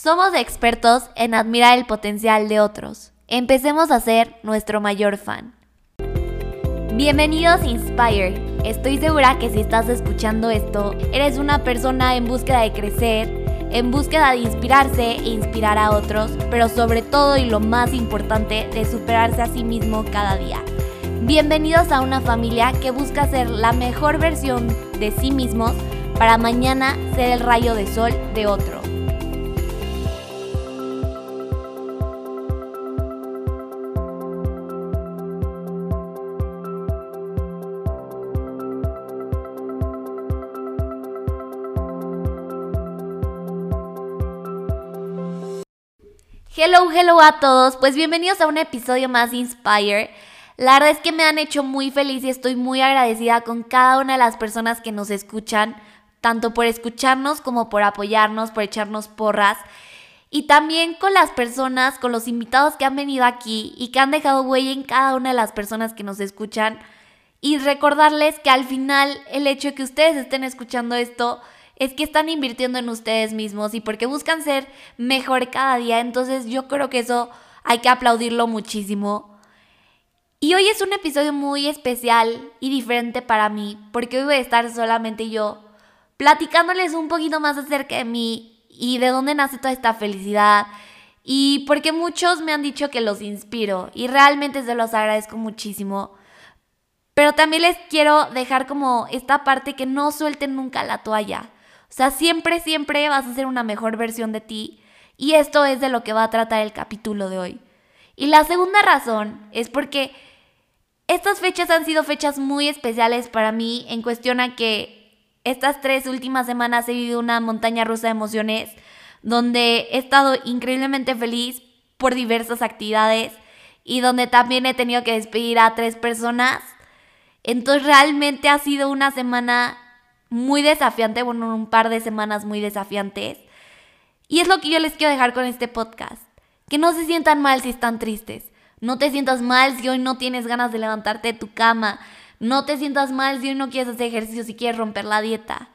Somos expertos en admirar el potencial de otros. Empecemos a ser nuestro mayor fan. Bienvenidos a Inspire. Estoy segura que si estás escuchando esto, eres una persona en búsqueda de crecer, en búsqueda de inspirarse e inspirar a otros, pero sobre todo y lo más importante, de superarse a sí mismo cada día. Bienvenidos a una familia que busca ser la mejor versión de sí mismos para mañana ser el rayo de sol de otro. Hello, hello a todos. Pues bienvenidos a un episodio más de Inspire. La verdad es que me han hecho muy feliz y estoy muy agradecida con cada una de las personas que nos escuchan, tanto por escucharnos como por apoyarnos, por echarnos porras. Y también con las personas, con los invitados que han venido aquí y que han dejado huella en cada una de las personas que nos escuchan. Y recordarles que al final el hecho de que ustedes estén escuchando esto es que están invirtiendo en ustedes mismos y porque buscan ser mejor cada día. Entonces yo creo que eso hay que aplaudirlo muchísimo. Y hoy es un episodio muy especial y diferente para mí, porque hoy voy a estar solamente yo platicándoles un poquito más acerca de mí y de dónde nace toda esta felicidad. Y porque muchos me han dicho que los inspiro y realmente se los agradezco muchísimo. Pero también les quiero dejar como esta parte que no suelten nunca la toalla. O sea, siempre, siempre vas a ser una mejor versión de ti. Y esto es de lo que va a tratar el capítulo de hoy. Y la segunda razón es porque estas fechas han sido fechas muy especiales para mí en cuestión a que estas tres últimas semanas he vivido una montaña rusa de emociones donde he estado increíblemente feliz por diversas actividades y donde también he tenido que despedir a tres personas. Entonces realmente ha sido una semana muy desafiante, bueno, un par de semanas muy desafiantes. Y es lo que yo les quiero dejar con este podcast. Que no se sientan mal si están tristes. No te sientas mal si hoy no tienes ganas de levantarte de tu cama. No te sientas mal si hoy no quieres hacer ejercicio, si quieres romper la dieta.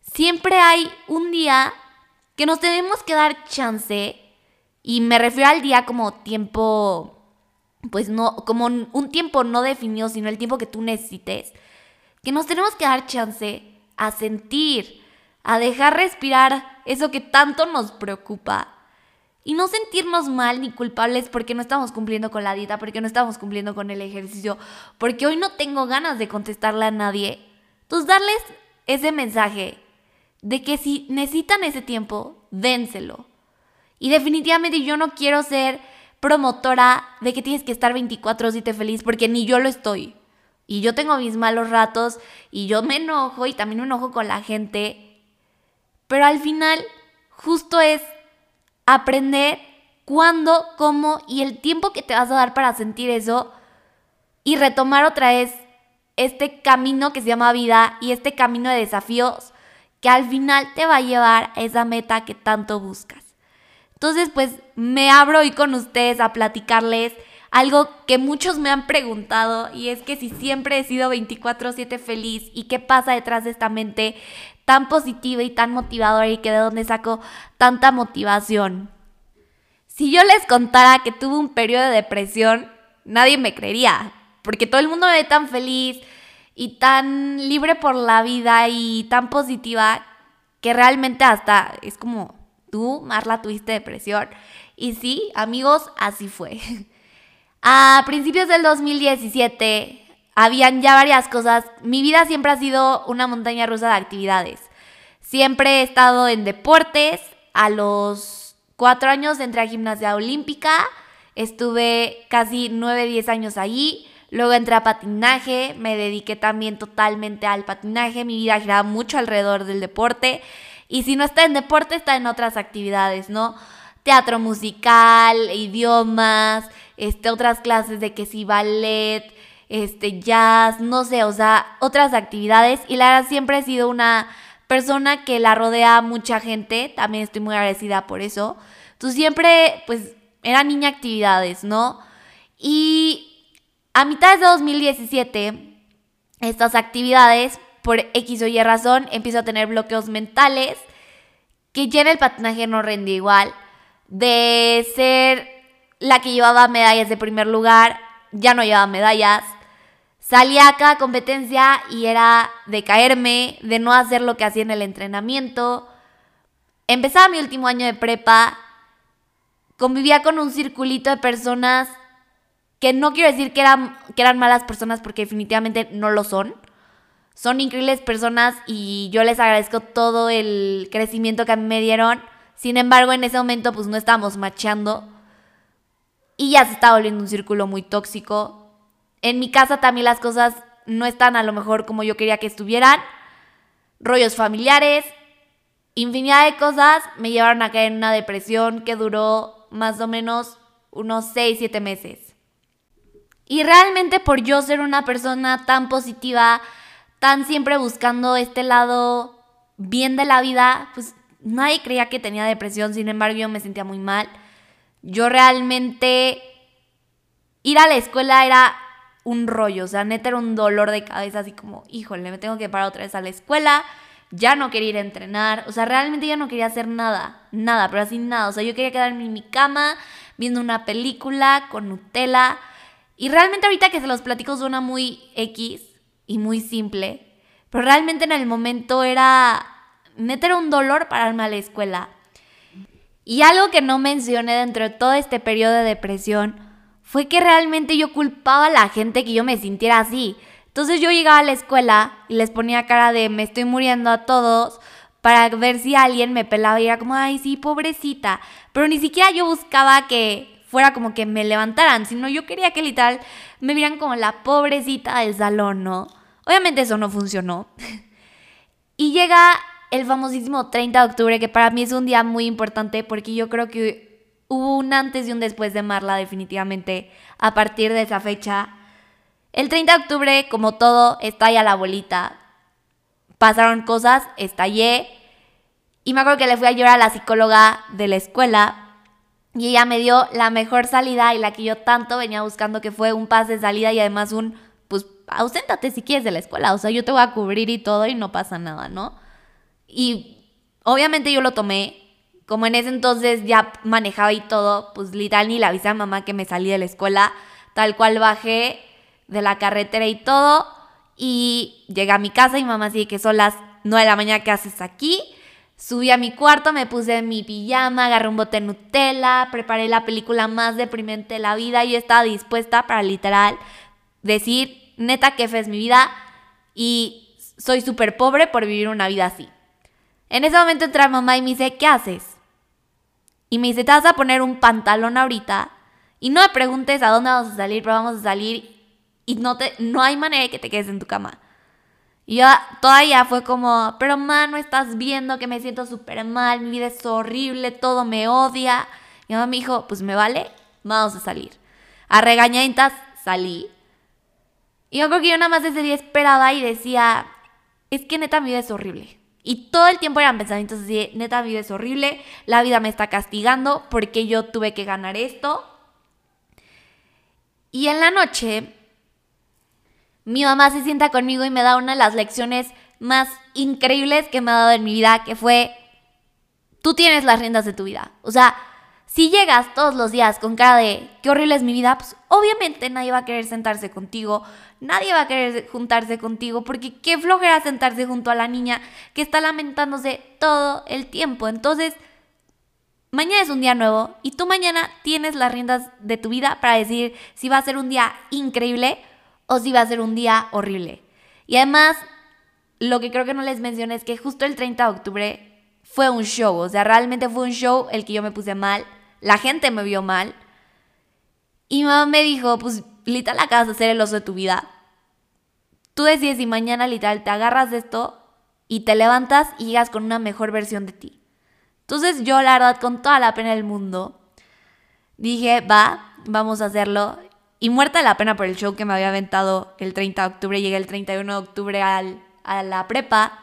Siempre hay un día que nos tenemos que dar chance. Y me refiero al día como tiempo, pues no, como un tiempo no definido, sino el tiempo que tú necesites que nos tenemos que dar chance a sentir, a dejar respirar eso que tanto nos preocupa y no sentirnos mal ni culpables porque no estamos cumpliendo con la dieta, porque no estamos cumpliendo con el ejercicio, porque hoy no tengo ganas de contestarle a nadie. Entonces darles ese mensaje de que si necesitan ese tiempo, dénselo. Y definitivamente yo no quiero ser promotora de que tienes que estar 24/7 feliz porque ni yo lo estoy. Y yo tengo mis malos ratos y yo me enojo y también me enojo con la gente. Pero al final, justo es aprender cuándo, cómo y el tiempo que te vas a dar para sentir eso y retomar otra vez este camino que se llama vida y este camino de desafíos que al final te va a llevar a esa meta que tanto buscas. Entonces, pues me abro hoy con ustedes a platicarles algo que muchos me han preguntado y es que si siempre he sido 24/7 feliz y qué pasa detrás de esta mente tan positiva y tan motivadora y que de dónde saco tanta motivación. Si yo les contara que tuve un periodo de depresión, nadie me creería, porque todo el mundo me ve tan feliz y tan libre por la vida y tan positiva que realmente hasta es como, tú, Marla, tuviste depresión. Y sí, amigos, así fue. A principios del 2017 habían ya varias cosas. Mi vida siempre ha sido una montaña rusa de actividades. Siempre he estado en deportes. A los cuatro años entré a gimnasia olímpica. Estuve casi nueve, diez años allí. Luego entré a patinaje. Me dediqué también totalmente al patinaje. Mi vida giraba mucho alrededor del deporte. Y si no está en deporte, está en otras actividades, ¿no? Teatro musical, idiomas, este, otras clases de que si ballet, este, jazz, no sé, o sea, otras actividades. Y la verdad siempre he sido una persona que la rodea mucha gente, también estoy muy agradecida por eso. Tú siempre, pues, era niña actividades, ¿no? Y a mitad de 2017, estas actividades, por X o Y razón, empiezo a tener bloqueos mentales que ya en el patinaje no rendía igual, de ser la que llevaba medallas de primer lugar, ya no llevaba medallas. Salía a cada competencia y era de caerme, de no hacer lo que hacía en el entrenamiento. Empezaba mi último año de prepa, convivía con un circulito de personas que no quiero decir que eran, malas personas porque definitivamente no lo son. Son increíbles personas y yo les agradezco todo el crecimiento que a mí me dieron. Sin embargo, en ese momento pues no estábamos machando y ya se estaba volviendo un círculo muy tóxico. En mi casa también las cosas no están a lo mejor como yo quería que estuvieran. Rollos familiares, infinidad de cosas me llevaron a caer en una depresión que duró más o menos unos 6, 7 meses. Y realmente por yo ser una persona tan positiva, tan siempre buscando este lado bien de la vida, pues nadie creía que tenía depresión, sin embargo yo me sentía muy mal. Yo realmente ir a la escuela era un rollo, o sea, neta era un dolor de cabeza, así como, híjole, me tengo que parar otra vez a la escuela, ya no quería ir a entrenar, o sea, realmente ya no quería hacer nada, nada, pero así nada, o sea, yo quería quedarme en mi cama viendo una película con Nutella, y realmente ahorita que se los platico suena muy X, y muy simple, pero realmente en el momento era, meter un dolor para irme a la escuela. Y algo que no mencioné dentro de todo este periodo de depresión fue que realmente yo culpaba a la gente que yo me sintiera así. Entonces yo llegaba a la escuela y les ponía cara de me estoy muriendo a todos para ver si alguien me pelaba y era como, ay, sí, pobrecita. Pero ni siquiera yo buscaba que fuera como que me levantaran, sino yo quería que literal me vieran como la pobrecita del salón, ¿no? Obviamente eso no funcionó. y llega el famosísimo 30 de octubre, que para mí es un día muy importante porque yo creo que hubo un antes y un después de Marla definitivamente a partir de esa fecha. El 30 de octubre, como todo, estalla la bolita. Pasaron cosas, estallé. Y me acuerdo que le fui a llorar a la psicóloga de la escuela y ella me dio la mejor salida y la que yo tanto venía buscando, que fue un pase de salida y además un, pues, auséntate si quieres de la escuela. O sea, yo te voy a cubrir y todo y no pasa nada, ¿no? Y obviamente yo lo tomé. Como en ese entonces ya manejaba y todo, pues literal ni le avisé a mamá que me salí de la escuela. Tal cual bajé de la carretera y todo. Y llegué a mi casa y mamá así que son las 9 de la mañana, ¿qué haces aquí? Subí a mi cuarto, me puse mi pijama, agarré un bote de Nutella, preparé la película más deprimente de la vida y estaba dispuesta para literal decir, neta, que fe es mi vida y soy súper pobre por vivir una vida así. En ese momento entra mamá y me dice, ¿qué haces? Y me dice, te vas a poner un pantalón ahorita y no me preguntes a dónde vamos a salir, pero vamos a salir y no, te, no hay manera de que te quedes en tu cama. Y yo todavía fue como, pero mamá, no estás viendo que me siento súper mal, mi vida es horrible, todo me odia. Y mamá me dijo, pues me vale, vamos a salir. A regañaditas salí. Y yo creo que yo nada más ese día esperaba y decía, es que neta mi vida es horrible. Y todo el tiempo eran pensamientos así, neta, vida es horrible, la vida me está castigando porque yo tuve que ganar esto. Y en la noche, mi mamá se sienta conmigo y me da una de las lecciones más increíbles que me ha dado en mi vida, que fue, tú tienes las riendas de tu vida. O sea, si llegas todos los días con cara de qué horrible es mi vida, pues obviamente nadie va a querer sentarse contigo, nadie va a querer juntarse contigo, porque qué flojera sentarse junto a la niña que está lamentándose todo el tiempo. Entonces, mañana es un día nuevo y tú mañana tienes las riendas de tu vida para decir si va a ser un día increíble o si va a ser un día horrible. Y además, lo que creo que no les mencioné es que justo el 30 de octubre fue un show, o sea, realmente fue un show el que yo me puse mal la gente me vio mal. Y mi mamá me dijo, pues literal acabas de ser el oso de tu vida. Tú decides si mañana literal te agarras de esto y te levantas y llegas con una mejor versión de ti. Entonces yo la verdad con toda la pena del mundo dije, va, vamos a hacerlo. Y muerta la pena por el show que me había aventado el 30 de octubre, llegué el 31 de octubre al, a la prepa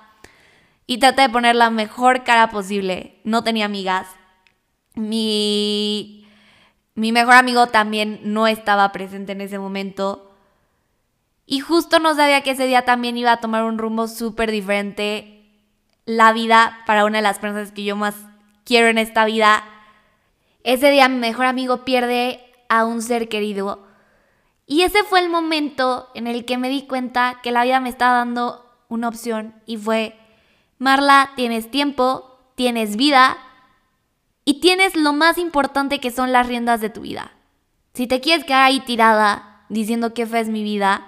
y traté de poner la mejor cara posible. No tenía amigas, mi, mi mejor amigo también no estaba presente en ese momento. Y justo no sabía que ese día también iba a tomar un rumbo súper diferente. la vida para una de las personas que yo más quiero en esta vida. Ese día mi mejor amigo pierde a un ser querido. Y ese fue el momento en el que me di cuenta que la vida me estaba dando una opción y fue, Marla, tienes tiempo, tienes vida y tienes lo más importante que son las riendas de tu vida. Si te quieres quedar ahí tirada diciendo que fe es mi vida,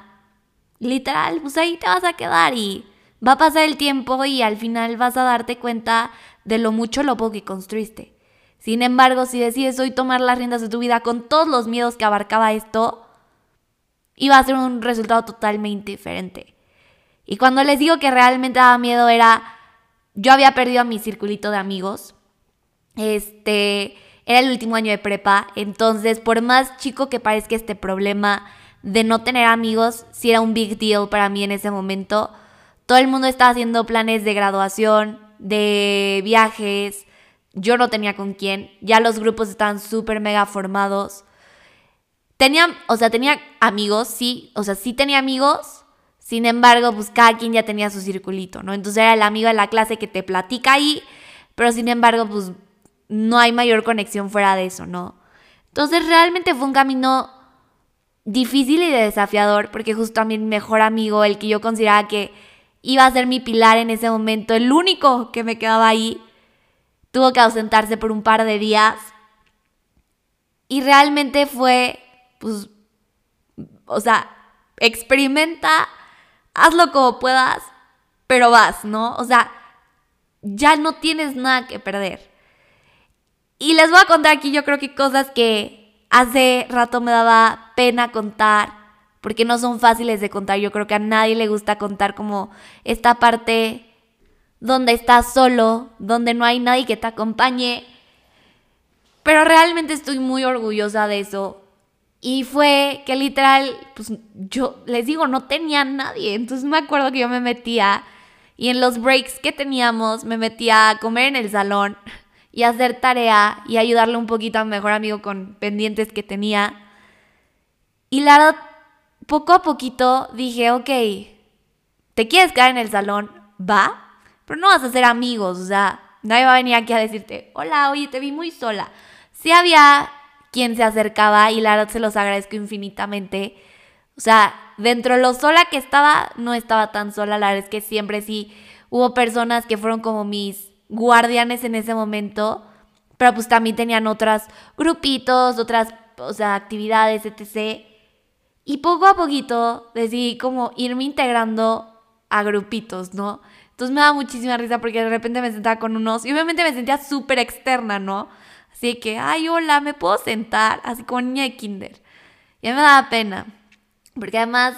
literal, pues ahí te vas a quedar y va a pasar el tiempo y al final vas a darte cuenta de lo mucho lo poco que construiste. Sin embargo, si decides hoy tomar las riendas de tu vida con todos los miedos que abarcaba esto, iba a ser un resultado totalmente diferente. Y cuando les digo que realmente daba miedo era, yo había perdido a mi circulito de amigos, este, era el último año de prepa, entonces por más chico que parezca este problema de no tener amigos, si era un big deal para mí en ese momento. Todo el mundo estaba haciendo planes de graduación, de viajes, yo no tenía con quién, ya los grupos estaban súper mega formados. Tenía, o sea, tenía amigos, sí, o sea, sí tenía amigos, sin embargo, pues cada quien ya tenía su circulito, ¿no? Entonces era el amigo de la clase que te platica ahí, pero sin embargo, pues no hay mayor conexión fuera de eso, ¿no? Entonces realmente fue un camino difícil y desafiador porque justo a mi mejor amigo, el que yo consideraba que iba a ser mi pilar en ese momento, el único que me quedaba ahí, tuvo que ausentarse por un par de días. Y realmente fue, pues, o sea, experimenta, hazlo como puedas, pero vas, ¿no? O sea, ya no tienes nada que perder. Y les voy a contar aquí yo creo que cosas que hace rato me daba pena contar, porque no son fáciles de contar. Yo creo que a nadie le gusta contar como esta parte donde estás solo, donde no hay nadie que te acompañe. Pero realmente estoy muy orgullosa de eso. Y fue que literal, pues yo les digo, no tenía nadie. Entonces me acuerdo que yo me metía y en los breaks que teníamos me metía a comer en el salón y hacer tarea y ayudarle un poquito a mi mejor amigo con pendientes que tenía. Y la poco a poquito dije, ok, ¿te quieres quedar en el salón? Va, pero no vas a ser amigos, o sea, nadie va a venir aquí a decirte, hola, oye, te vi muy sola. Sí había quien se acercaba y la se los agradezco infinitamente. O sea, dentro de lo sola que estaba, no estaba tan sola, la verdad es que siempre sí hubo personas que fueron como mis guardianes en ese momento, pero pues también tenían otros grupitos, otras, o sea, actividades, etc. Y poco a poquito decidí como irme integrando a grupitos, ¿no? Entonces me da muchísima risa porque de repente me sentaba con unos y obviamente me sentía súper externa, ¿no? Así que, ay, hola, ¿me puedo sentar? Así como niña de kinder. Ya me daba pena. Porque además,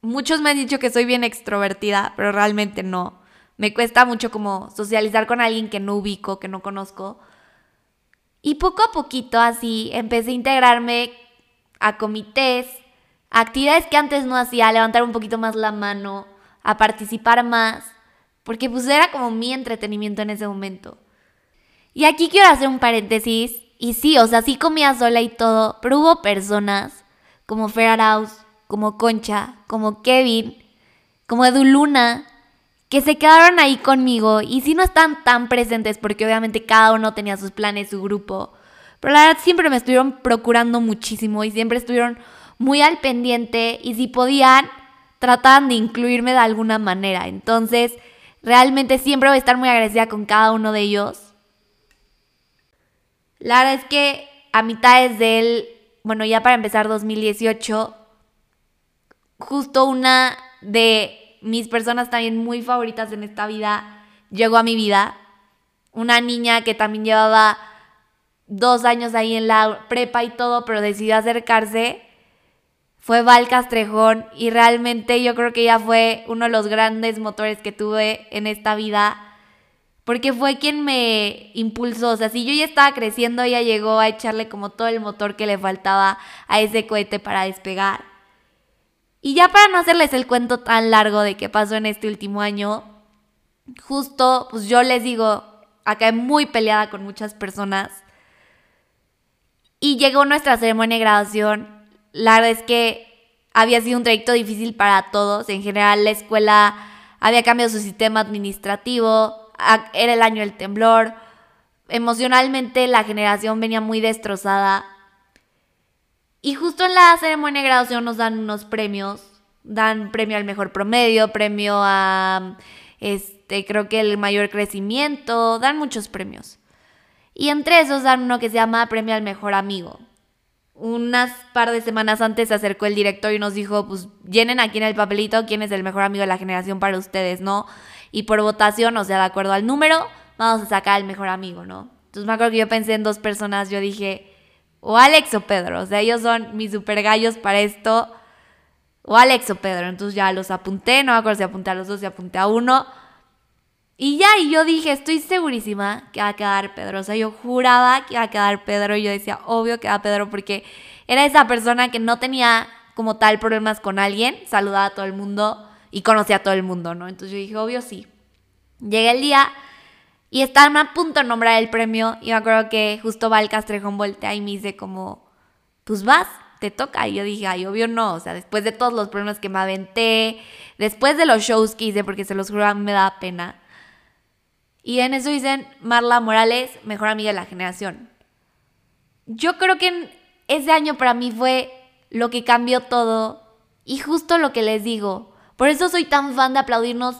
muchos me han dicho que soy bien extrovertida, pero realmente no. Me cuesta mucho como socializar con alguien que no ubico, que no conozco. Y poco a poquito así empecé a integrarme a comités, a actividades que antes no hacía, a levantar un poquito más la mano, a participar más, porque pues era como mi entretenimiento en ese momento. Y aquí quiero hacer un paréntesis, y sí, o sea, sí comía sola y todo, pero hubo personas como Fer Arauz, como Concha, como Kevin, como Eduluna, que se quedaron ahí conmigo y si no están tan presentes porque obviamente cada uno tenía sus planes, su grupo, pero la verdad siempre me estuvieron procurando muchísimo y siempre estuvieron muy al pendiente y si podían trataban de incluirme de alguna manera. Entonces, realmente siempre voy a estar muy agradecida con cada uno de ellos. La verdad es que a mitades del, bueno, ya para empezar 2018, justo una de mis personas también muy favoritas en esta vida llegó a mi vida. Una niña que también llevaba dos años ahí en la prepa y todo, pero decidió acercarse. Fue Val Castrejón y realmente yo creo que ella fue uno de los grandes motores que tuve en esta vida porque fue quien me impulsó. O sea, si yo ya estaba creciendo, ella llegó a echarle como todo el motor que le faltaba a ese cohete para despegar. Y ya para no hacerles el cuento tan largo de qué pasó en este último año, justo, pues yo les digo, acá muy peleada con muchas personas. Y llegó nuestra ceremonia de graduación. La verdad es que había sido un trayecto difícil para todos. En general, la escuela había cambiado su sistema administrativo, era el año del temblor, emocionalmente la generación venía muy destrozada. Y justo en la ceremonia de graduación nos dan unos premios, dan premio al mejor promedio, premio a, este, creo que el mayor crecimiento, dan muchos premios. Y entre esos dan uno que se llama premio al mejor amigo. Unas par de semanas antes se acercó el director y nos dijo, pues llenen aquí en el papelito quién es el mejor amigo de la generación para ustedes, ¿no? Y por votación, o sea, de acuerdo al número, vamos a sacar al mejor amigo, ¿no? Entonces me acuerdo que yo pensé en dos personas, yo dije, o Alex o Pedro, o sea, ellos son mis super gallos para esto, o Alex o Pedro, entonces ya los apunté, no me acuerdo si apunté a los dos, si apunté a uno, y ya, y yo dije, estoy segurísima que va a quedar Pedro, o sea, yo juraba que iba a quedar Pedro, y yo decía, obvio que va Pedro, porque era esa persona que no tenía como tal problemas con alguien, saludaba a todo el mundo y conocía a todo el mundo, ¿no? Entonces yo dije, obvio sí. Llegué el día y estaban a punto de nombrar el premio y me acuerdo que justo va el Castrejón voltea y me dice como, pues vas, te toca. Y yo dije, ay, obvio no, o sea, después de todos los problemas que me aventé, después de los shows que hice, porque se los juro, me da pena. Y en eso dicen Marla Morales, mejor amiga de la generación. Yo creo que ese año para mí fue lo que cambió todo y justo lo que les digo. Por eso soy tan fan de aplaudirnos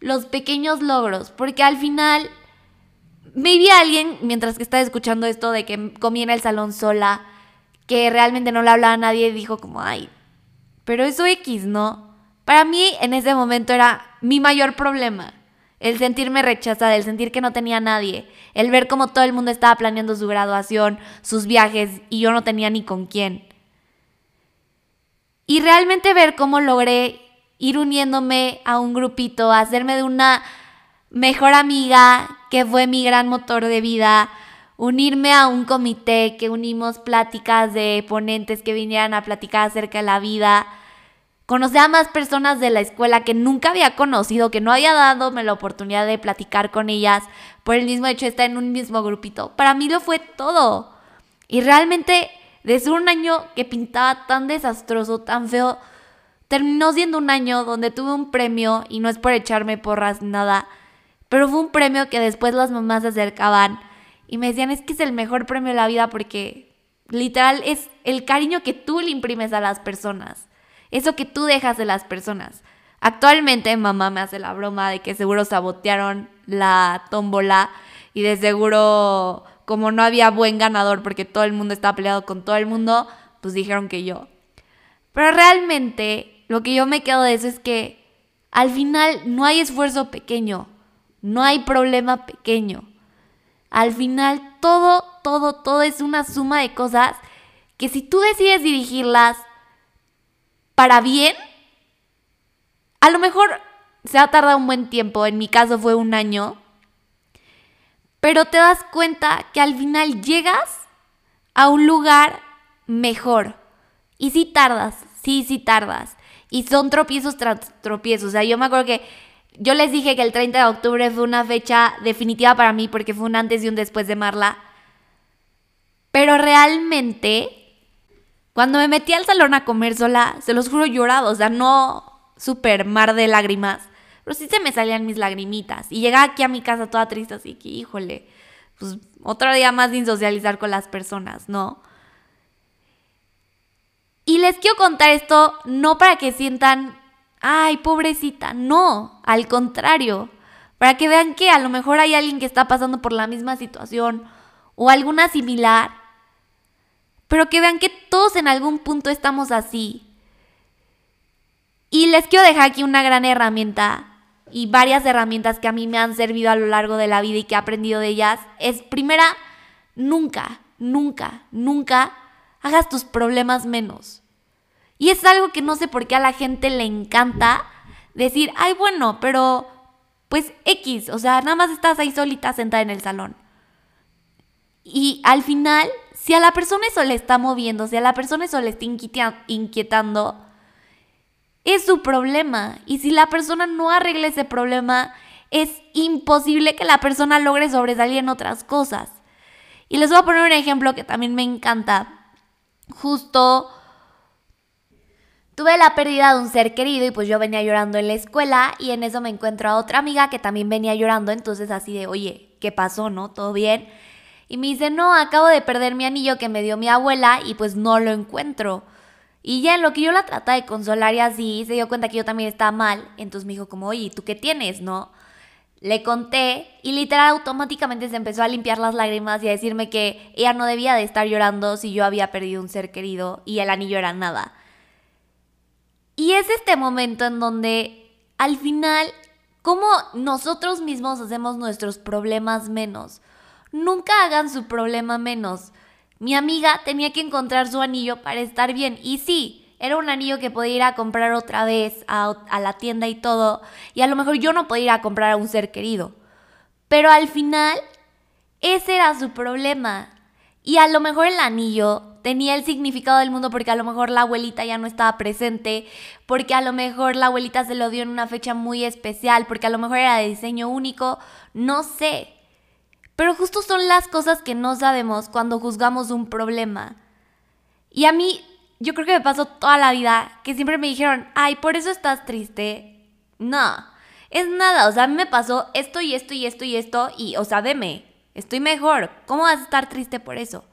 los pequeños logros, porque al final a alguien mientras que estaba escuchando esto de que comí en el salón sola, que realmente no le hablaba a nadie dijo como, ay, pero eso X, ¿no? Para mí en ese momento era mi mayor problema. El sentirme rechazada, el sentir que no tenía nadie, el ver cómo todo el mundo estaba planeando su graduación, sus viajes y yo no tenía ni con quién. Y realmente ver cómo logré ir uniéndome a un grupito, hacerme de una mejor amiga que fue mi gran motor de vida, unirme a un comité que unimos pláticas de ponentes que vinieran a platicar acerca de la vida, conocer a más personas de la escuela que nunca había conocido, que no había dado la oportunidad de platicar con ellas por el mismo hecho de estar en un mismo grupito. Para mí lo fue todo. Y realmente, desde un año que pintaba tan desastroso, tan feo, terminó siendo un año donde tuve un premio, y no es por echarme porras nada, pero fue un premio que después las mamás se acercaban y me decían, es que es el mejor premio de la vida porque literal es el cariño que tú le imprimes a las personas, eso que tú dejas de las personas. Actualmente mamá me hace la broma de que seguro sabotearon la tómbola y de seguro como no había buen ganador porque todo el mundo estaba peleado con todo el mundo, pues dijeron que yo. Pero realmente lo que yo me quedo de eso es que al final no hay esfuerzo pequeño. No hay problema pequeño. Al final todo, todo, todo es una suma de cosas que si tú decides dirigirlas para bien, a lo mejor se va a tardar un buen tiempo, en mi caso fue un año, pero te das cuenta que al final llegas a un lugar mejor. Y si tardas, sí, sí tardas. Y son tropiezos tras tropiezos. O sea, yo me acuerdo que yo les dije que el 30 de octubre fue una fecha definitiva para mí porque fue un antes y un después de Marla. Pero realmente, cuando me metí al salón a comer sola, se los juro llorado, o sea, no super mar de lágrimas, pero sí se me salían mis lagrimitas. Y llegaba aquí a mi casa toda triste, así que, híjole, pues otro día más sin socializar con las personas, ¿no? Y les quiero contar esto no para que sientan ay, pobrecita, no, al contrario, para que vean que a lo mejor hay alguien que está pasando por la misma situación o alguna similar, pero que vean que todos en algún punto estamos así. Y les quiero dejar aquí una gran herramienta y varias herramientas que a mí me han servido a lo largo de la vida y que he aprendido de ellas. Es primera, nunca, nunca, nunca hagas tus problemas menos. Y es algo que no sé por qué a la gente le encanta decir, ay, bueno, pero pues X, o sea, nada más estás ahí solita sentada en el salón. Y al final, si a la persona eso le está moviendo, si a la persona eso le está inquietando, es su problema. Y si la persona no arregla ese problema, es imposible que la persona logre sobresalir en otras cosas. Y les voy a poner un ejemplo que también me encanta. Justo Tuve la pérdida de un ser querido y pues yo venía llorando en la escuela y en eso me encuentro a otra amiga que también venía llorando, entonces así de, oye, ¿qué pasó, no? ¿Todo bien? Y me dice, no, acabo de perder mi anillo que me dio mi abuela y pues no lo encuentro. Y ya en lo que yo la trataba de consolar y así, se dio cuenta que yo también estaba mal, entonces me dijo como, oye, ¿tú qué tienes, no? Le conté y literal automáticamente se empezó a limpiar las lágrimas y a decirme que ella no debía de estar llorando si yo había perdido un ser querido y el anillo era nada. Y es este momento en donde al final, como nosotros mismos hacemos nuestros problemas menos. Nunca hagan su problema menos. Mi amiga tenía que encontrar su anillo para estar bien. Y sí, era un anillo que podía ir a comprar otra vez a, la tienda y todo. Y a lo mejor yo no podía ir a comprar a un ser querido. Pero al final, ese era su problema. Y a lo mejor el anillo tenía el significado del mundo porque a lo mejor la abuelita ya no estaba presente, porque a lo mejor la abuelita se lo dio en una fecha muy especial, porque a lo mejor era de diseño único, no sé. Pero justo son las cosas que no sabemos cuando juzgamos un problema. Y a mí, yo creo que me pasó toda la vida que siempre me dijeron, ay, por eso estás triste. No, es nada, o sea, a mí me pasó esto y esto y esto y esto y, o sea, deme, estoy mejor. ¿Cómo vas a estar triste por eso?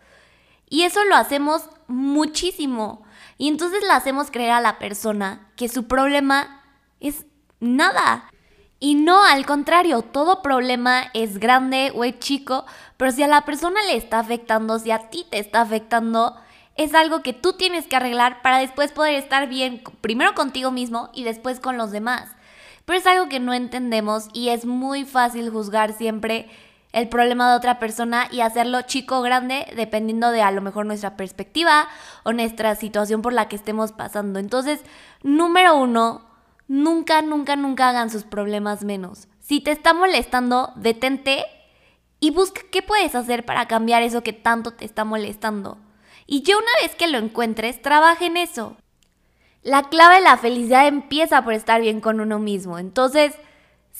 Y eso lo hacemos muchísimo. Y entonces le hacemos creer a la persona que su problema es nada. Y no, al contrario, todo problema es grande o es chico, pero si a la persona le está afectando, si a ti te está afectando, es algo que tú tienes que arreglar para después poder estar bien, primero contigo mismo y después con los demás. Pero es algo que no entendemos y es muy fácil juzgar siempre el problema de otra persona y hacerlo chico o grande dependiendo de a lo mejor nuestra perspectiva o nuestra situación por la que estemos pasando. Entonces, número uno, nunca, nunca, nunca hagan sus problemas menos. Si te está molestando, detente y busca qué puedes hacer para cambiar eso que tanto te está molestando. Y ya una vez que lo encuentres, trabaja en eso. La clave de la felicidad empieza por estar bien con uno mismo. Entonces,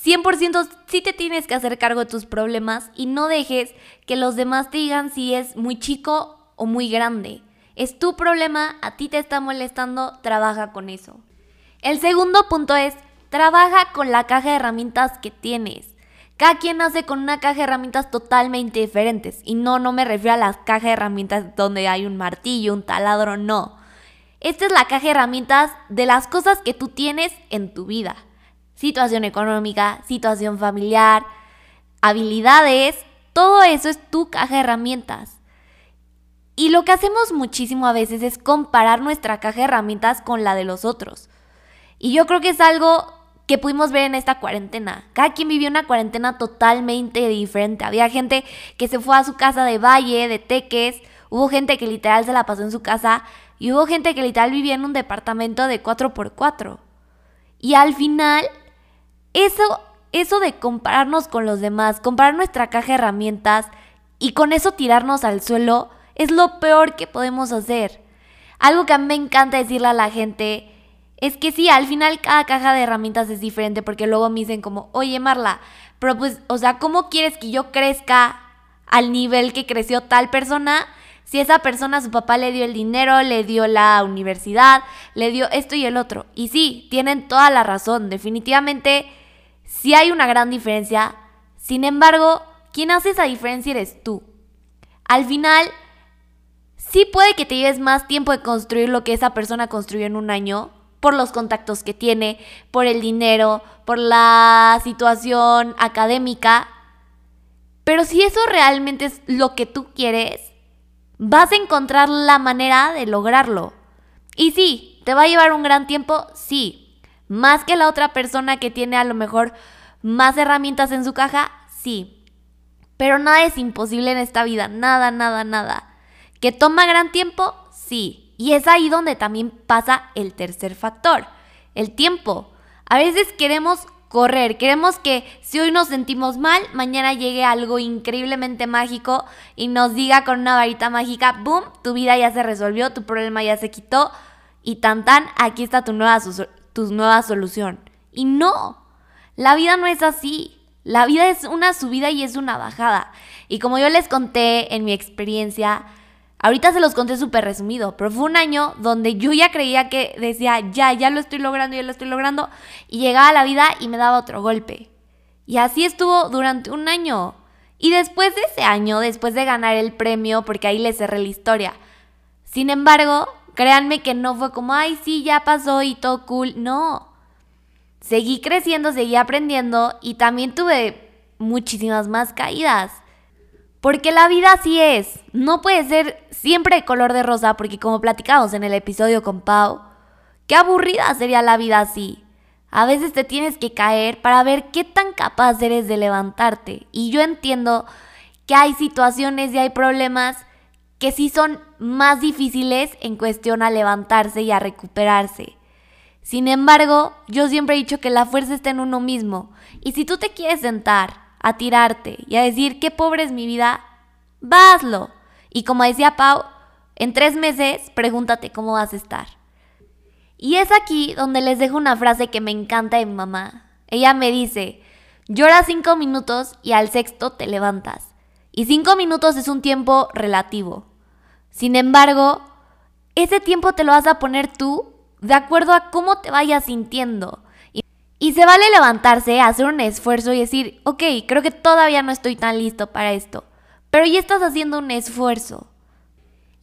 100% sí te tienes que hacer cargo de tus problemas y no dejes que los demás te digan si es muy chico o muy grande. Es tu problema, a ti te está molestando, trabaja con eso. El segundo punto es, trabaja con la caja de herramientas que tienes. Cada quien hace con una caja de herramientas totalmente diferentes. Y no, no me refiero a las cajas de herramientas donde hay un martillo, un taladro, no. Esta es la caja de herramientas de las cosas que tú tienes en tu vida situación económica, situación familiar, habilidades, todo eso es tu caja de herramientas. Y lo que hacemos muchísimo a veces es comparar nuestra caja de herramientas con la de los otros. Y yo creo que es algo que pudimos ver en esta cuarentena. Cada quien vivió una cuarentena totalmente diferente. Había gente que se fue a su casa de Valle, de Teques, hubo gente que literal se la pasó en su casa y hubo gente que literal vivía en un departamento de 4x4. Y al final eso, eso de compararnos con los demás, comparar nuestra caja de herramientas y con eso tirarnos al suelo, es lo peor que podemos hacer. Algo que a mí me encanta decirle a la gente es que sí, al final cada caja de herramientas es diferente porque luego me dicen como, oye Marla, pero pues, o sea, ¿cómo quieres que yo crezca al nivel que creció tal persona? Si esa persona, su papá le dio el dinero, le dio la universidad, le dio esto y el otro. Y sí, tienen toda la razón. Definitivamente si hay una gran diferencia, sin embargo, quien hace esa diferencia eres tú. Al final, sí puede que te lleves más tiempo de construir lo que esa persona construyó en un año, por los contactos que tiene, por el dinero, por la situación académica. Pero si eso realmente es lo que tú quieres, vas a encontrar la manera de lograrlo. Y sí, ¿te va a llevar un gran tiempo? Sí, más que la otra persona que tiene a lo mejor más herramientas en su caja, sí. Pero nada es imposible en esta vida, nada, nada, nada. ¿Que toma gran tiempo? Sí. Y es ahí donde también pasa el tercer factor, el tiempo. A veces queremos correr, queremos que si hoy nos sentimos mal, mañana llegue algo increíblemente mágico y nos diga con una varita mágica, ¡boom!, tu vida ya se resolvió, tu problema ya se quitó y tan tan, aquí está tu nueva tu nueva solución. Y no, la vida no es así. La vida es una subida y es una bajada. Y como yo les conté en mi experiencia, Ahorita se los conté súper resumido, pero fue un año donde yo ya creía que decía, ya, ya lo estoy logrando, ya lo estoy logrando, y llegaba a la vida y me daba otro golpe. Y así estuvo durante un año. Y después de ese año, después de ganar el premio, porque ahí le cerré la historia. Sin embargo, créanme que no fue como, ay, sí, ya pasó y todo cool. No. Seguí creciendo, seguí aprendiendo y también tuve muchísimas más caídas. Porque la vida así es. No puede ser siempre de color de rosa, porque como platicamos en el episodio con Pau, qué aburrida sería la vida así. A veces te tienes que caer para ver qué tan capaz eres de levantarte. Y yo entiendo que hay situaciones y hay problemas que sí son más difíciles en cuestión a levantarse y a recuperarse. Sin embargo, yo siempre he dicho que la fuerza está en uno mismo. Y si tú te quieres sentar a tirarte y a decir qué pobre es mi vida, vaslo. Y como decía Pau, en tres meses pregúntate cómo vas a estar. Y es aquí donde les dejo una frase que me encanta de mi mamá. Ella me dice, llora cinco minutos y al sexto te levantas. Y cinco minutos es un tiempo relativo. Sin embargo, ese tiempo te lo vas a poner tú de acuerdo a cómo te vayas sintiendo. Y se vale levantarse, hacer un esfuerzo y decir, ok, creo que todavía no estoy tan listo para esto, pero ya estás haciendo un esfuerzo.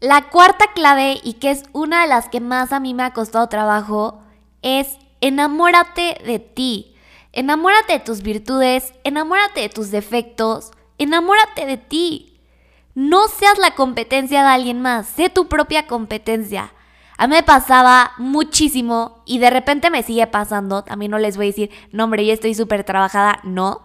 La cuarta clave, y que es una de las que más a mí me ha costado trabajo, es enamórate de ti. Enamórate de tus virtudes, enamórate de tus defectos, enamórate de ti. No seas la competencia de alguien más, sé tu propia competencia. A mí me pasaba muchísimo y de repente me sigue pasando. También no les voy a decir, no, hombre, ya estoy súper trabajada. No.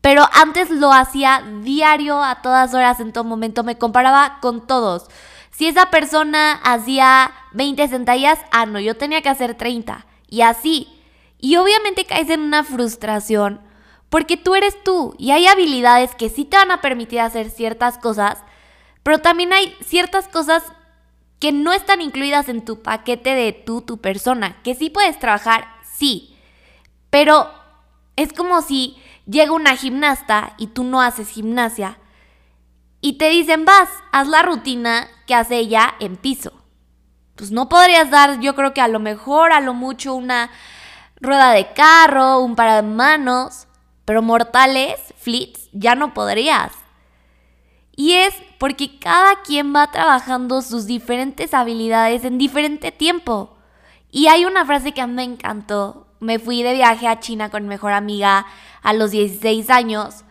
Pero antes lo hacía diario, a todas horas, en todo momento. Me comparaba con todos. Si esa persona hacía 20 sentadillas, ah, no, yo tenía que hacer 30. Y así. Y obviamente caes en una frustración porque tú eres tú y hay habilidades que sí te van a permitir hacer ciertas cosas, pero también hay ciertas cosas que no están incluidas en tu paquete de tú, tu persona, que sí puedes trabajar, sí, pero es como si llega una gimnasta y tú no haces gimnasia y te dicen, vas, haz la rutina que hace ella en piso. Pues no podrías dar, yo creo que a lo mejor, a lo mucho, una rueda de carro, un par de manos, pero mortales, flits, ya no podrías. Y es porque cada quien va trabajando sus diferentes habilidades en diferente tiempo. Y hay una frase que a mí me encantó. Me fui de viaje a China con mi mejor amiga a los 16 años.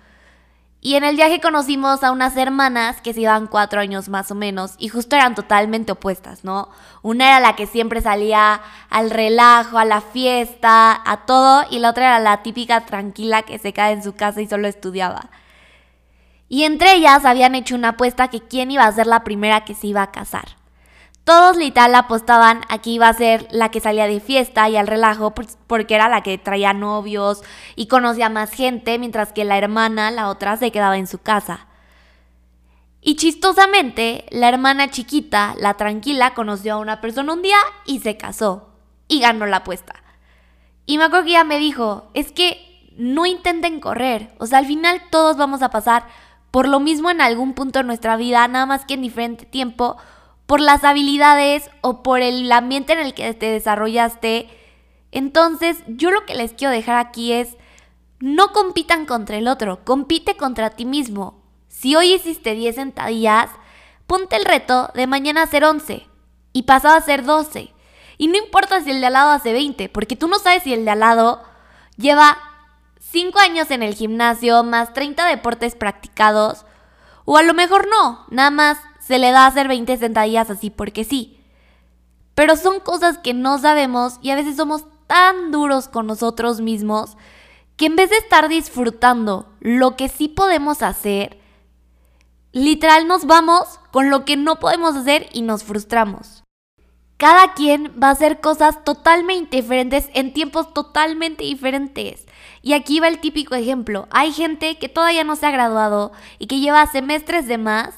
Y en el viaje conocimos a unas hermanas que se iban cuatro años más o menos y justo eran totalmente opuestas, ¿no? Una era la que siempre salía al relajo, a la fiesta, a todo, y la otra era la típica tranquila que se cae en su casa y solo estudiaba. Y entre ellas habían hecho una apuesta que quién iba a ser la primera que se iba a casar. Todos literal apostaban a que iba a ser la que salía de fiesta y al relajo porque era la que traía novios y conocía más gente, mientras que la hermana, la otra, se quedaba en su casa. Y chistosamente, la hermana chiquita, la tranquila, conoció a una persona un día y se casó. Y ganó la apuesta. Y me acuerdo que ella me dijo, es que no intenten correr. O sea, al final todos vamos a pasar por lo mismo en algún punto de nuestra vida, nada más que en diferente tiempo, por las habilidades o por el ambiente en el que te desarrollaste. Entonces, yo lo que les quiero dejar aquí es, no compitan contra el otro, compite contra ti mismo. Si hoy hiciste 10 sentadillas, ponte el reto de mañana hacer 11 y pasado a hacer 12. Y no importa si el de al lado hace 20, porque tú no sabes si el de al lado lleva 5 años en el gimnasio, más 30 deportes practicados, o a lo mejor no, nada más se le da a hacer 20 sentadillas así porque sí. Pero son cosas que no sabemos y a veces somos tan duros con nosotros mismos que en vez de estar disfrutando lo que sí podemos hacer, literal nos vamos con lo que no podemos hacer y nos frustramos. Cada quien va a hacer cosas totalmente diferentes en tiempos totalmente diferentes. Y aquí va el típico ejemplo. Hay gente que todavía no se ha graduado y que lleva semestres de más,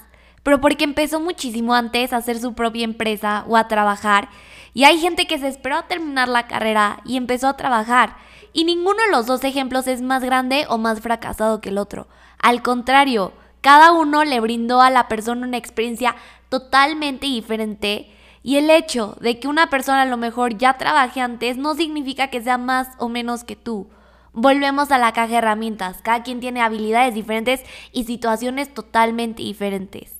pero porque empezó muchísimo antes a hacer su propia empresa o a trabajar. Y hay gente que se esperó a terminar la carrera y empezó a trabajar. Y ninguno de los dos ejemplos es más grande o más fracasado que el otro. Al contrario, Cada uno le brindó a la persona una experiencia totalmente diferente y el hecho de que una persona a lo mejor ya trabaje antes no significa que sea más o menos que tú. Volvemos a la caja de herramientas. Cada quien tiene habilidades diferentes y situaciones totalmente diferentes.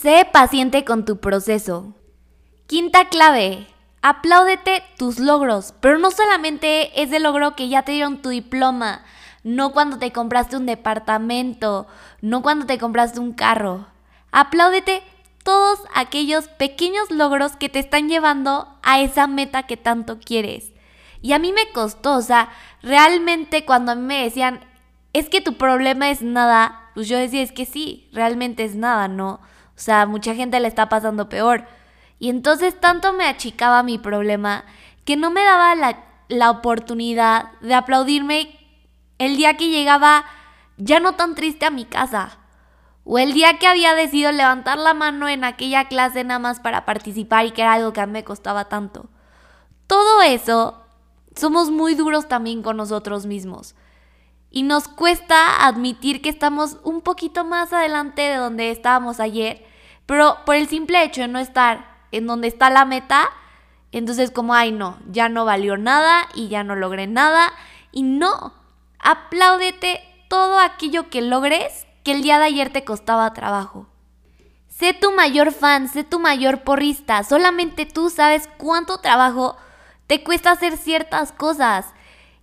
Sé paciente con tu proceso. Quinta clave. Apláudete tus logros, pero no solamente ese logro que ya te dieron tu diploma, no cuando te compraste un departamento, no cuando te compraste un carro. Apláudete todos aquellos pequeños logros que te están llevando a esa meta que tanto quieres. Y a mí me costó, o sea, realmente cuando a mí me decían, es que tu problema es nada, pues yo decía, es que sí, realmente es nada, ¿no? O sea, mucha gente le está pasando peor. Y entonces tanto me achicaba mi problema que no me daba la, la oportunidad de aplaudirme el día que llegaba ya no tan triste a mi casa o el día que había decidido levantar la mano en aquella clase nada más para participar y que era algo que a mí me costaba tanto. Todo eso, somos muy duros también con nosotros mismos. Y nos cuesta admitir que estamos un poquito más adelante de donde estábamos ayer, pero por el simple hecho de no estar en donde está la meta, entonces como, ay no, ya no valió nada y ya no logré nada. Y no, apláudete todo aquello que logres que el día de ayer te costaba trabajo. Sé tu mayor fan, sé tu mayor porrista. Solamente tú sabes cuánto trabajo te cuesta hacer ciertas cosas.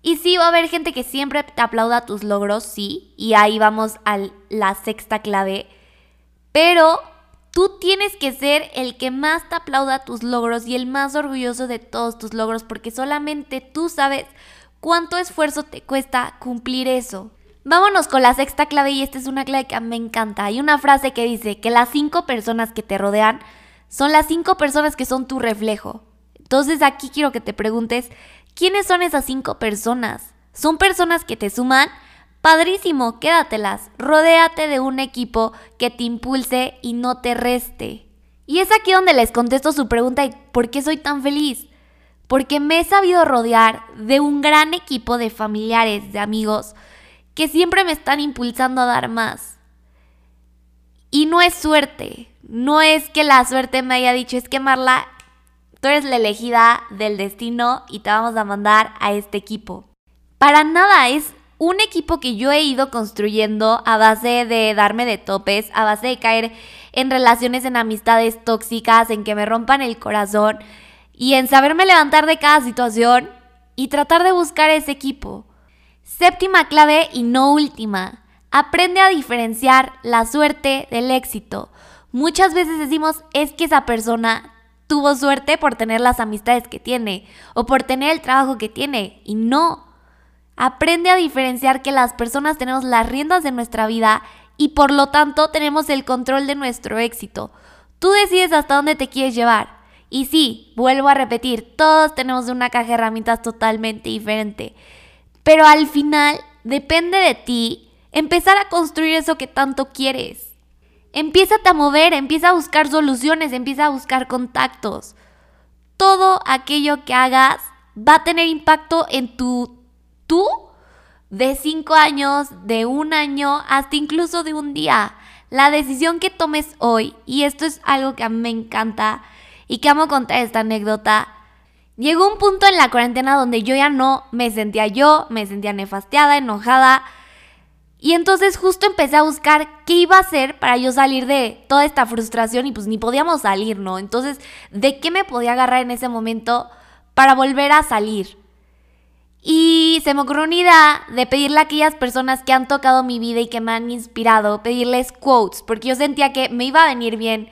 Y sí, va a haber gente que siempre te aplauda tus logros, sí. Y ahí vamos a la sexta clave. Pero tú tienes que ser el que más te aplauda tus logros y el más orgulloso de todos tus logros porque solamente tú sabes cuánto esfuerzo te cuesta cumplir eso. Vámonos con la sexta clave y esta es una clave que me encanta. Hay una frase que dice que las cinco personas que te rodean son las cinco personas que son tu reflejo. Entonces aquí quiero que te preguntes, ¿quiénes son esas cinco personas? ¿Son personas que te suman? Padrísimo, quédatelas. Rodéate de un equipo que te impulse y no te reste. Y es aquí donde les contesto su pregunta ¿por qué soy tan feliz? Porque me he sabido rodear de un gran equipo de familiares, de amigos, que siempre me están impulsando a dar más. Y no es suerte, no es que la suerte me haya dicho, es que Marla, tú eres la elegida del destino y te vamos a mandar a este equipo. Para nada, es un equipo que yo he ido construyendo a base de darme de topes, a base de caer en relaciones, en amistades tóxicas, en que me rompan el corazón y en saberme levantar de cada situación y tratar de buscar ese equipo. Séptima clave y no última. Aprende a diferenciar la suerte del éxito. Muchas veces decimos es que esa persona tuvo suerte por tener las amistades que tiene o por tener el trabajo que tiene y no. Aprende a diferenciar que las personas tenemos las riendas de nuestra vida y por lo tanto tenemos el control de nuestro éxito. Tú decides hasta dónde te quieres llevar. Y sí, vuelvo a repetir, todos tenemos una caja de herramientas totalmente diferente. Pero al final depende de ti empezar a construir eso que tanto quieres. Empieza a mover, empieza a buscar soluciones, empieza a buscar contactos. Todo aquello que hagas va a tener impacto en tu tú de cinco años, de un año, hasta incluso de un día. La decisión que tomes hoy, y esto es algo que a mí me encanta y que amo contar esta anécdota, Llegó un punto en la cuarentena donde yo ya no me sentía yo, me sentía nefasteada, enojada. Y entonces justo empecé a buscar qué iba a hacer para yo salir de toda esta frustración y pues ni podíamos salir, ¿no? Entonces, ¿de qué me podía agarrar en ese momento para volver a salir? Y se me ocurrió una idea de pedirle a aquellas personas que han tocado mi vida y que me han inspirado, pedirles quotes, porque yo sentía que me iba a venir bien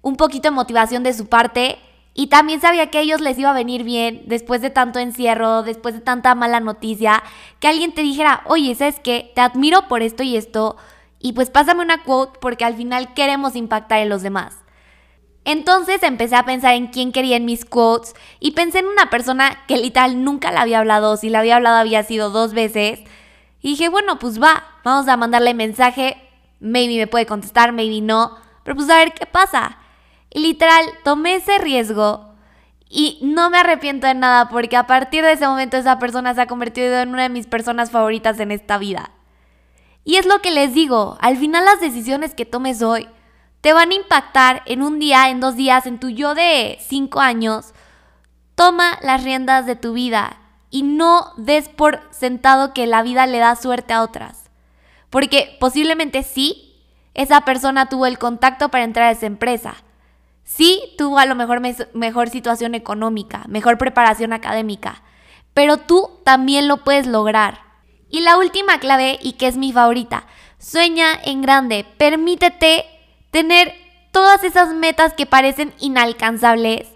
un poquito de motivación de su parte y también sabía que a ellos les iba a venir bien después de tanto encierro, después de tanta mala noticia, que alguien te dijera, oye, ¿sabes qué? Te admiro por esto y esto, y pues pásame una quote porque al final queremos impactar en los demás. Entonces empecé a pensar en quién quería en mis quotes y pensé en una persona que literal nunca la había hablado, si la había hablado había sido dos veces. Y dije, bueno, pues va, vamos a mandarle mensaje, maybe me puede contestar, maybe no, pero pues a ver qué pasa. Y literal, tomé ese riesgo y no me arrepiento de nada porque a partir de ese momento esa persona se ha convertido en una de mis personas favoritas en esta vida. Y es lo que les digo, al final las decisiones que tomes hoy te van a impactar en un día, en dos días, en tu yo de cinco años. Toma las riendas de tu vida y no des por sentado que la vida le da suerte a otras. Porque posiblemente sí, esa persona tuvo el contacto para entrar a esa empresa. Sí, tuvo a lo mejor mejor situación económica, mejor preparación académica, pero tú también lo puedes lograr. Y la última clave, y que es mi favorita, sueña en grande, permítete tener todas esas metas que parecen inalcanzables,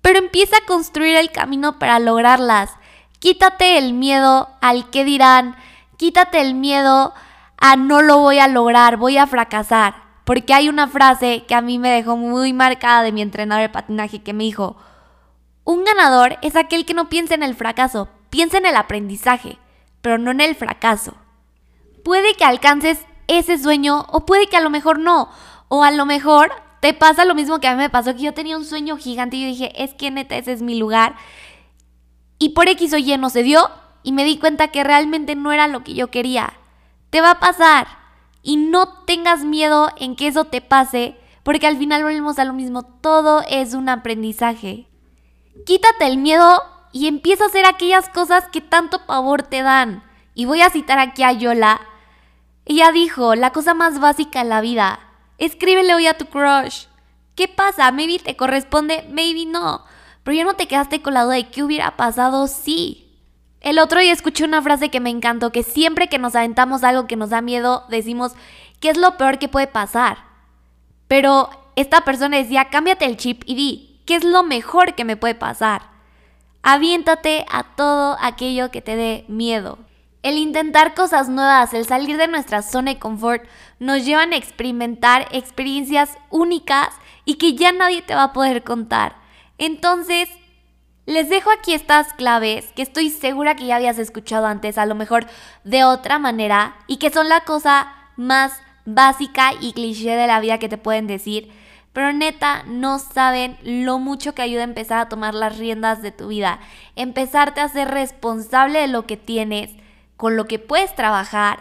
pero empieza a construir el camino para lograrlas. Quítate el miedo al qué dirán, quítate el miedo a no lo voy a lograr, voy a fracasar. Porque hay una frase que a mí me dejó muy marcada de mi entrenador de patinaje que me dijo, un ganador es aquel que no piensa en el fracaso, piensa en el aprendizaje, pero no en el fracaso. Puede que alcances ese sueño o puede que a lo mejor no. O a lo mejor te pasa lo mismo que a mí me pasó, que yo tenía un sueño gigante y yo dije, es que neta, ese es mi lugar. Y por X o Y no se dio y me di cuenta que realmente no era lo que yo quería. Te va a pasar y no tengas miedo en que eso te pase porque al final volvemos a lo mismo, todo es un aprendizaje. Quítate el miedo y empieza a hacer aquellas cosas que tanto pavor te dan. Y voy a citar aquí a Yola. Ella dijo, la cosa más básica en la vida, escríbele hoy a tu crush. ¿Qué pasa? Maybe te corresponde, maybe no. Pero ya no te quedaste con la duda de qué hubiera pasado si. El otro día escuché una frase que me encantó, que siempre que nos aventamos algo que nos da miedo, decimos, ¿qué es lo peor que puede pasar? Pero esta persona decía, cámbiate el chip y di, ¿qué es lo mejor que me puede pasar? Aviéntate a todo aquello que te dé miedo. El intentar cosas nuevas, el salir de nuestra zona de confort, nos llevan a experimentar experiencias únicas y que ya nadie te va a poder contar. Entonces, les dejo aquí estas claves que estoy segura que ya habías escuchado antes, a lo mejor de otra manera, y que son la cosa más básica y cliché de la vida que te pueden decir. Pero neta, no saben lo mucho que ayuda a empezar a tomar las riendas de tu vida. Empezarte a ser responsable de lo que tienes, con lo que puedes trabajar.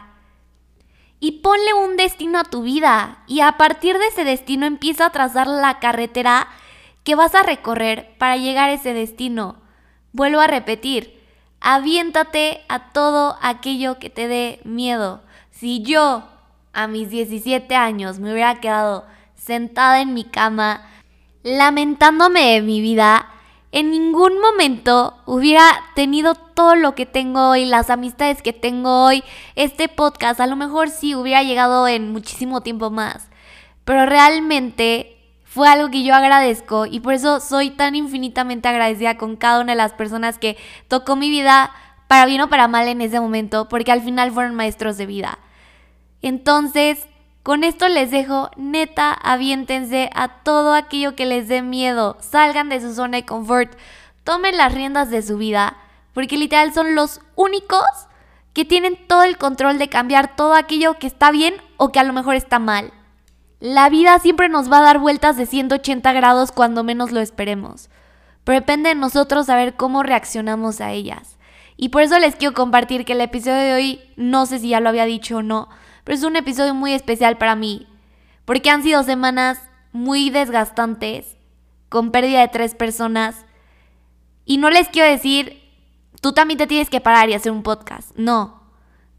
Y ponle un destino a tu vida. Y a partir de ese destino empieza a trazar la carretera que vas a recorrer para llegar a ese destino. Vuelvo a repetir, aviéntate a todo aquello que te dé miedo. Si yo a mis 17 años me hubiera quedado sentada en mi cama lamentándome de mi vida, en ningún momento hubiera tenido todo lo que tengo hoy, las amistades que tengo hoy, este podcast, a lo mejor sí hubiera llegado en muchísimo tiempo más. Pero realmente fue algo que yo agradezco y por eso soy tan infinitamente agradecida con cada una de las personas que tocó mi vida para bien o para mal en ese momento, porque al final fueron maestros de vida. Entonces, con esto les dejo, neta, aviéntense a todo aquello que les dé miedo, salgan de su zona de confort, tomen las riendas de su vida, porque literal son los únicos que tienen todo el control de cambiar todo aquello que está bien o que a lo mejor está mal. La vida siempre nos va a dar vueltas de 180 grados cuando menos lo esperemos. Pero depende de nosotros saber cómo reaccionamos a ellas. Y por eso les quiero compartir que el episodio de hoy, no sé si ya lo había dicho o no, pero es un episodio muy especial para mí. Porque han sido semanas muy desgastantes, con pérdida de tres personas. Y no les quiero decir, tú también te tienes que parar y hacer un podcast. No.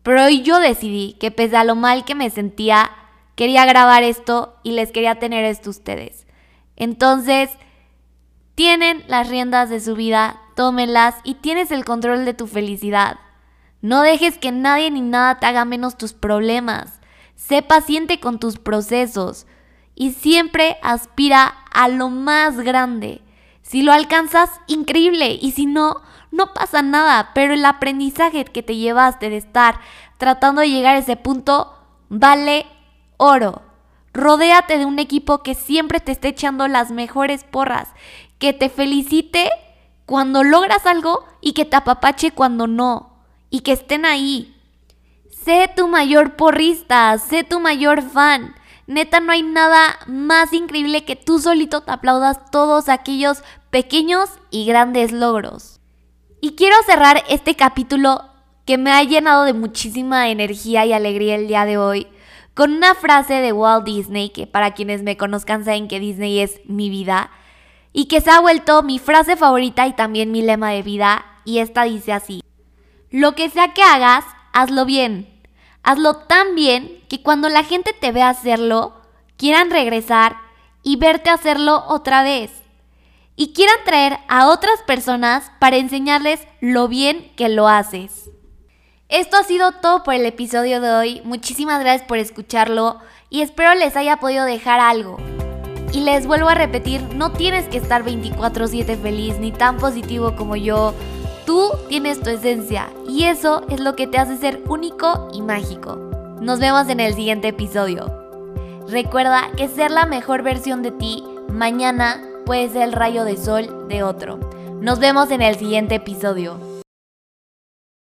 Pero hoy yo decidí que pese a lo mal que me sentía, quería grabar esto y les quería tener esto ustedes. Entonces, tienen las riendas de su vida, tómenlas y tienes el control de tu felicidad. No dejes que nadie ni nada te haga menos tus problemas. Sé paciente con tus procesos y siempre aspira a lo más grande. Si lo alcanzas, increíble. Y si no, no pasa nada. Pero el aprendizaje que te llevaste de estar tratando de llegar a ese punto vale oro. Rodéate de un equipo que siempre te esté echando las mejores porras, que te felicite cuando logras algo y que te apapache cuando no, y que estén ahí. Sé tu mayor porrista, sé tu mayor fan. Neta, no hay nada más increíble que tú solito te aplaudas todos aquellos pequeños y grandes logros. Y quiero cerrar este capítulo que me ha llenado de muchísima energía y alegría el día de hoy con una frase de Walt Disney, que para quienes me conozcan saben que Disney es mi vida, y que se ha vuelto mi frase favorita y también mi lema de vida, y esta dice así, lo que sea que hagas, hazlo bien, hazlo tan bien que cuando la gente te vea hacerlo, quieran regresar y verte hacerlo otra vez, y quieran traer a otras personas para enseñarles lo bien que lo haces. Esto ha sido todo por el episodio de hoy. Muchísimas gracias por escucharlo y espero les haya podido dejar algo. Y les vuelvo a repetir, no tienes que estar 24/7 feliz ni tan positivo como yo. Tú tienes tu esencia y eso es lo que te hace ser único y mágico. Nos vemos en el siguiente episodio. Recuerda que ser la mejor versión de ti mañana puede ser el rayo de sol de otro. Nos vemos en el siguiente episodio.